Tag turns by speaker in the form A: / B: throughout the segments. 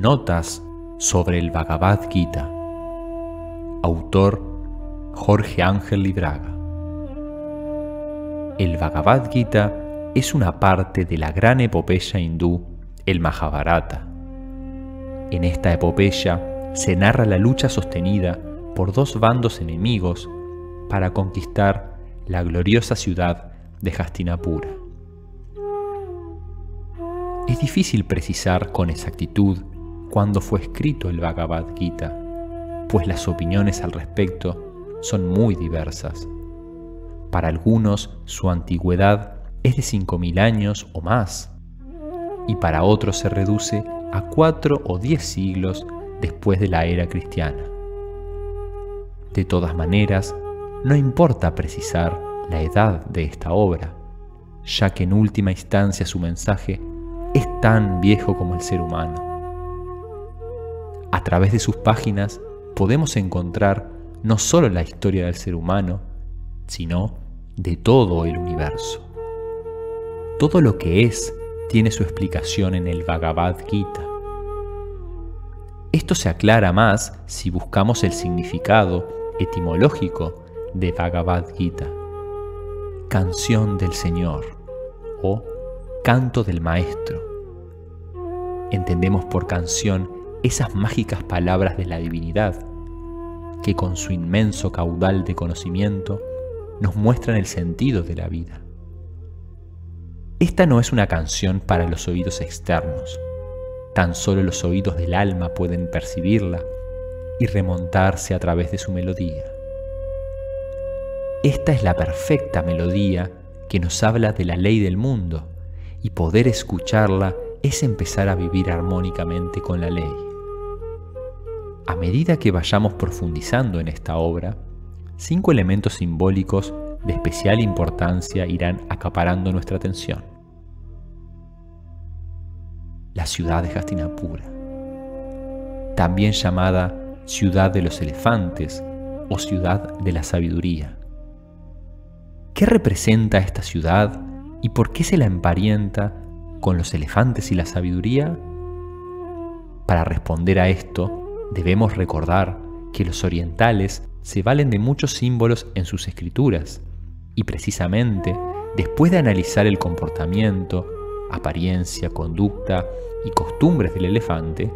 A: Notas sobre el Bhagavad Gita. Autor Jorge Ángel Libraga. El Bhagavad Gita es una parte de la gran epopeya hindú, el Mahabharata. En esta epopeya se narra la lucha sostenida por dos bandos enemigos para conquistar la gloriosa ciudad de Hastinapura. Es difícil precisar con exactitud cuándo fue escrito el Bhagavad Gita, pues las opiniones al respecto son muy diversas. Para algunos su antigüedad es de 5.000 años o más, y para otros se reduce a 4 o 10 siglos después de la era cristiana. De todas maneras, no importa precisar la edad de esta obra, ya que en última instancia su mensaje es tan viejo como el ser humano. Través de sus páginas podemos encontrar no solo la historia del ser humano, sino de todo el universo. Todo lo que es tiene su explicación en el Bhagavad Gita. Esto se aclara más si buscamos el significado etimológico de Bhagavad Gita. Canción del Señor o canto del Maestro. Entendemos por canción esas mágicas palabras de la divinidad, que con su inmenso caudal de conocimiento nos muestran el sentido de la vida. Esta no es una canción para los oídos externos, tan solo los oídos del alma pueden percibirla y remontarse a través de su melodía. Esta es la perfecta melodía que nos habla de la ley del mundo y poder escucharla es empezar a vivir armónicamente con la ley. A medida que vayamos profundizando en esta obra, cinco elementos simbólicos de especial importancia irán acaparando nuestra atención. La ciudad de Hastinapura, también llamada ciudad de los elefantes o ciudad de la sabiduría. ¿Qué representa esta ciudad y por qué se la emparenta con los elefantes y la sabiduría? Para responder a esto, debemos recordar que los orientales se valen de muchos símbolos en sus escrituras y precisamente después de analizar el comportamiento, apariencia, conducta y costumbres del elefante,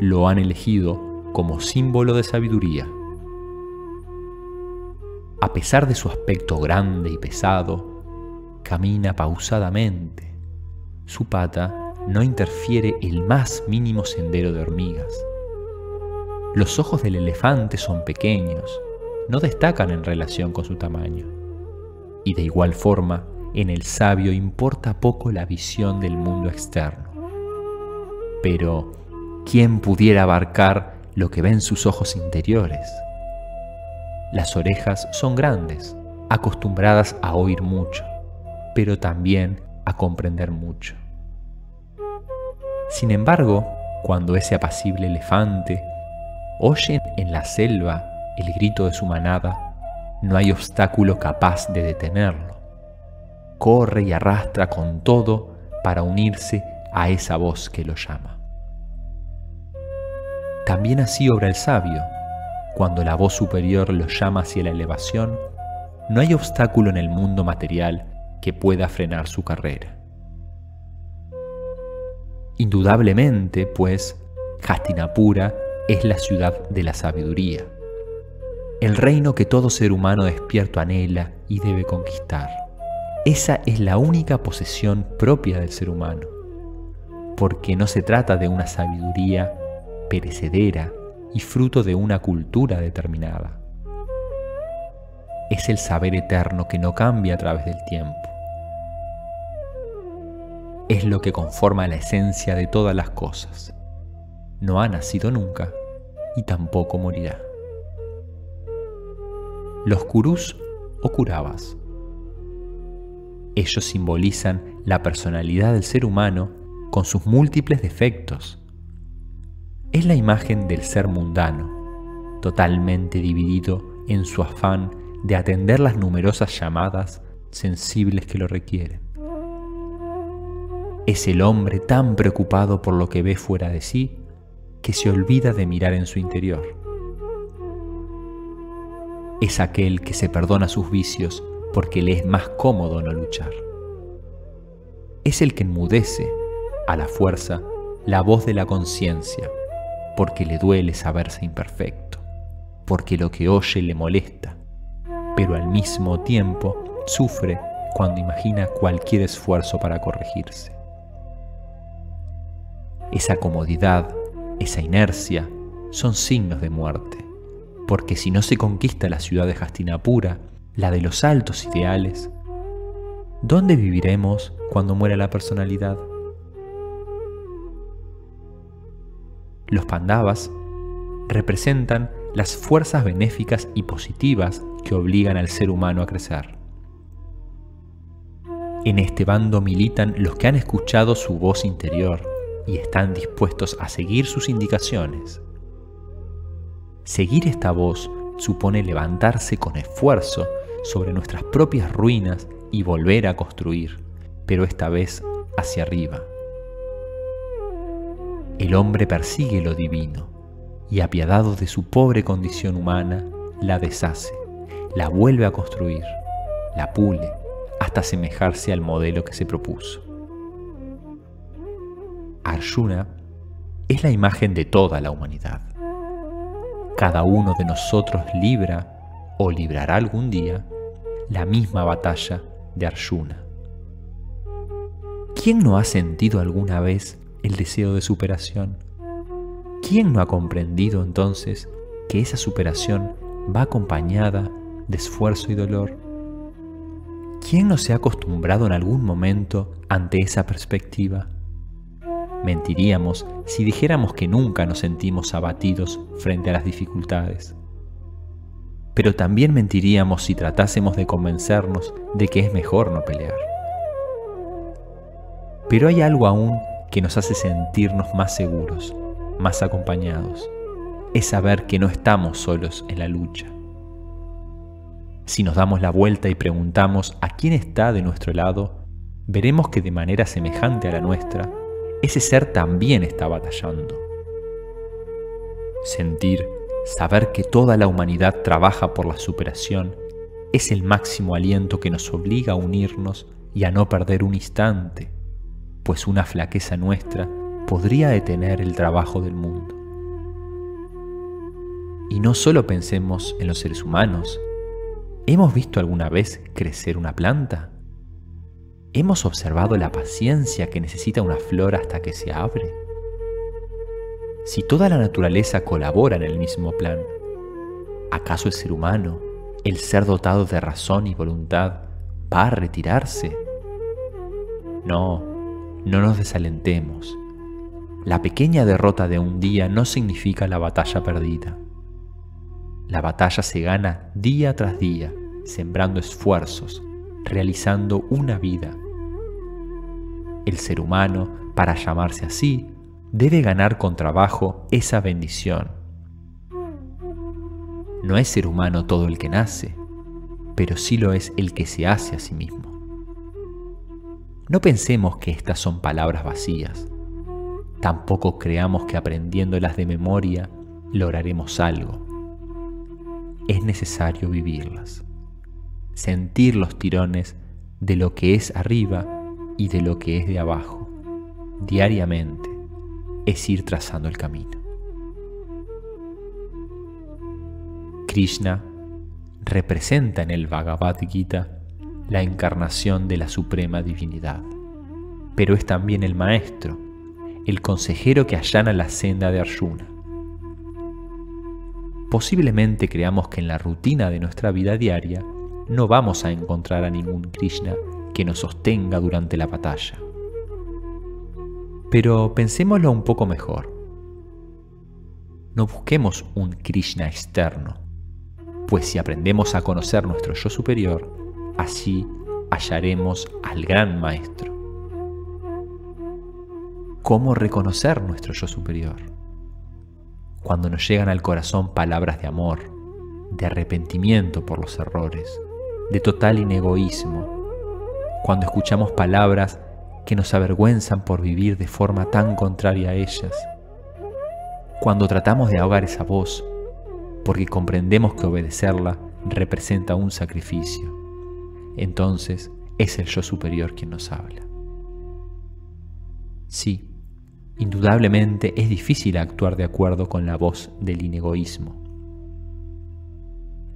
A: lo han elegido como símbolo de sabiduría. A pesar de su aspecto grande y pesado, camina pausadamente. Su pata no interfiere el más mínimo sendero de hormigas los ojos del elefante son pequeños, no destacan en relación con su tamaño. Y de igual forma, en el sabio importa poco la visión del mundo externo. Pero, ¿quién pudiera abarcar lo que ven sus ojos interiores? Las orejas son grandes, acostumbradas a oír mucho, pero también a comprender mucho. Sin embargo, cuando ese apacible elefante oyen en la selva el grito de su manada, no hay obstáculo capaz de detenerlo. Corre y arrastra con todo para unirse a esa voz que lo llama. También así obra el sabio. Cuando la voz superior lo llama hacia la elevación, no hay obstáculo en el mundo material que pueda frenar su carrera. Indudablemente, pues, Hastinapura es la ciudad de la sabiduría, el reino que todo ser humano despierto anhela y debe conquistar. Esa es la única posesión propia del ser humano, porque no se trata de una sabiduría perecedera y fruto de una cultura determinada. Es el saber eterno que no cambia a través del tiempo. Es lo que conforma la esencia de todas las cosas no ha nacido nunca y tampoco morirá. Los curús o curabas. Ellos simbolizan la personalidad del ser humano con sus múltiples defectos. Es la imagen del ser mundano, totalmente dividido en su afán de atender las numerosas llamadas sensibles que lo requieren. Es el hombre tan preocupado por lo que ve fuera de sí que se olvida de mirar en su interior. Es aquel que se perdona sus vicios porque le es más cómodo no luchar. Es el que enmudece, a la fuerza, la voz de la conciencia, porque le duele saberse imperfecto, porque lo que oye le molesta, pero al mismo tiempo sufre cuando imagina cualquier esfuerzo para corregirse. Esa comodidad, esa inercia, son signos de muerte, porque si no se conquista la ciudad de Hastinapura, la de los altos ideales, ¿dónde viviremos cuando muera la personalidad? Los pandavas representan las fuerzas benéficas y positivas que obligan al ser humano a crecer. En este bando militan los que han escuchado su voz interior y están dispuestos a seguir sus indicaciones. Seguir esta voz supone levantarse con esfuerzo sobre nuestras propias ruinas y volver a construir, pero esta vez hacia arriba. El hombre persigue lo divino y apiadado de su pobre condición humana, la deshace, la vuelve a construir, la pule, hasta asemejarse al modelo que se propuso. Arjuna es la imagen de toda la humanidad. Cada uno de nosotros libra o librará algún día la misma batalla de Arjuna. ¿Quién no ha sentido alguna vez el deseo de superación? ¿Quién no ha comprendido entonces que esa superación va acompañada de esfuerzo y dolor? ¿Quién no se ha acostumbrado en algún momento ante esa perspectiva? Mentiríamos si dijéramos que nunca nos sentimos abatidos frente a las dificultades. Pero también mentiríamos si tratásemos de convencernos de que es mejor no pelear. Pero hay algo aún que nos hace sentirnos más seguros, más acompañados. Es saber que no estamos solos en la lucha. Si nos damos la vuelta y preguntamos a quién está de nuestro lado, veremos que de manera semejante a la nuestra, ese ser también está batallando. Sentir, saber que toda la humanidad trabaja por la superación, es el máximo aliento que nos obliga a unirnos y a no perder un instante, pues una flaqueza nuestra podría detener el trabajo del mundo. Y no solo pensemos en los seres humanos, ¿Hemos visto alguna vez crecer una planta? ¿Hemos observado la paciencia que necesita una flor hasta que se abre? Si toda la naturaleza colabora en el mismo plan, ¿acaso el ser humano, el ser dotado de razón y voluntad, va a retirarse? No, no nos desalentemos. La pequeña derrota de un día no significa la batalla perdida. La batalla se gana día tras día, sembrando esfuerzos, realizando una vida. El ser humano, para llamarse así, debe ganar con trabajo esa bendición. No es ser humano todo el que nace, pero sí lo es el que se hace a sí mismo. No pensemos que estas son palabras vacías. Tampoco creamos que aprendiéndolas de memoria lograremos algo es necesario vivirlas, sentir los tirones de lo que es arriba y de lo que es de abajo. Diariamente es ir trazando el camino. Krishna representa en el Bhagavad Gita la encarnación de la suprema divinidad, pero es también el maestro, el consejero que allana la senda de Arjuna posiblemente creamos que en la rutina de nuestra vida diaria no vamos a encontrar a ningún Krishna que nos sostenga durante la batalla. Pero pensémoslo un poco mejor. No busquemos un Krishna externo, pues si aprendemos a conocer nuestro yo superior, así hallaremos al gran maestro. ¿Cómo reconocer nuestro yo superior? cuando nos llegan al corazón palabras de amor, de arrepentimiento por los errores, de total inegoísmo, cuando escuchamos palabras que nos avergüenzan por vivir de forma tan contraria a ellas, cuando tratamos de ahogar esa voz, porque comprendemos que obedecerla representa un sacrificio, entonces es el yo superior quien nos habla. Sí, indudablemente es difícil actuar de acuerdo con la voz del inegoísmo.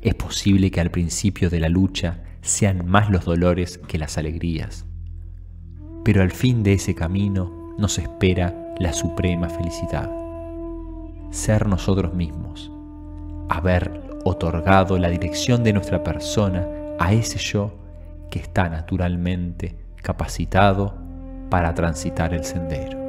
A: Es posible que al principio de la lucha sean más los dolores que las alegrías, pero al fin de ese camino nos espera la suprema felicidad. Ser nosotros mismos, haber otorgado la dirección de nuestra persona a ese yo que está naturalmente capacitado para transitar el sendero.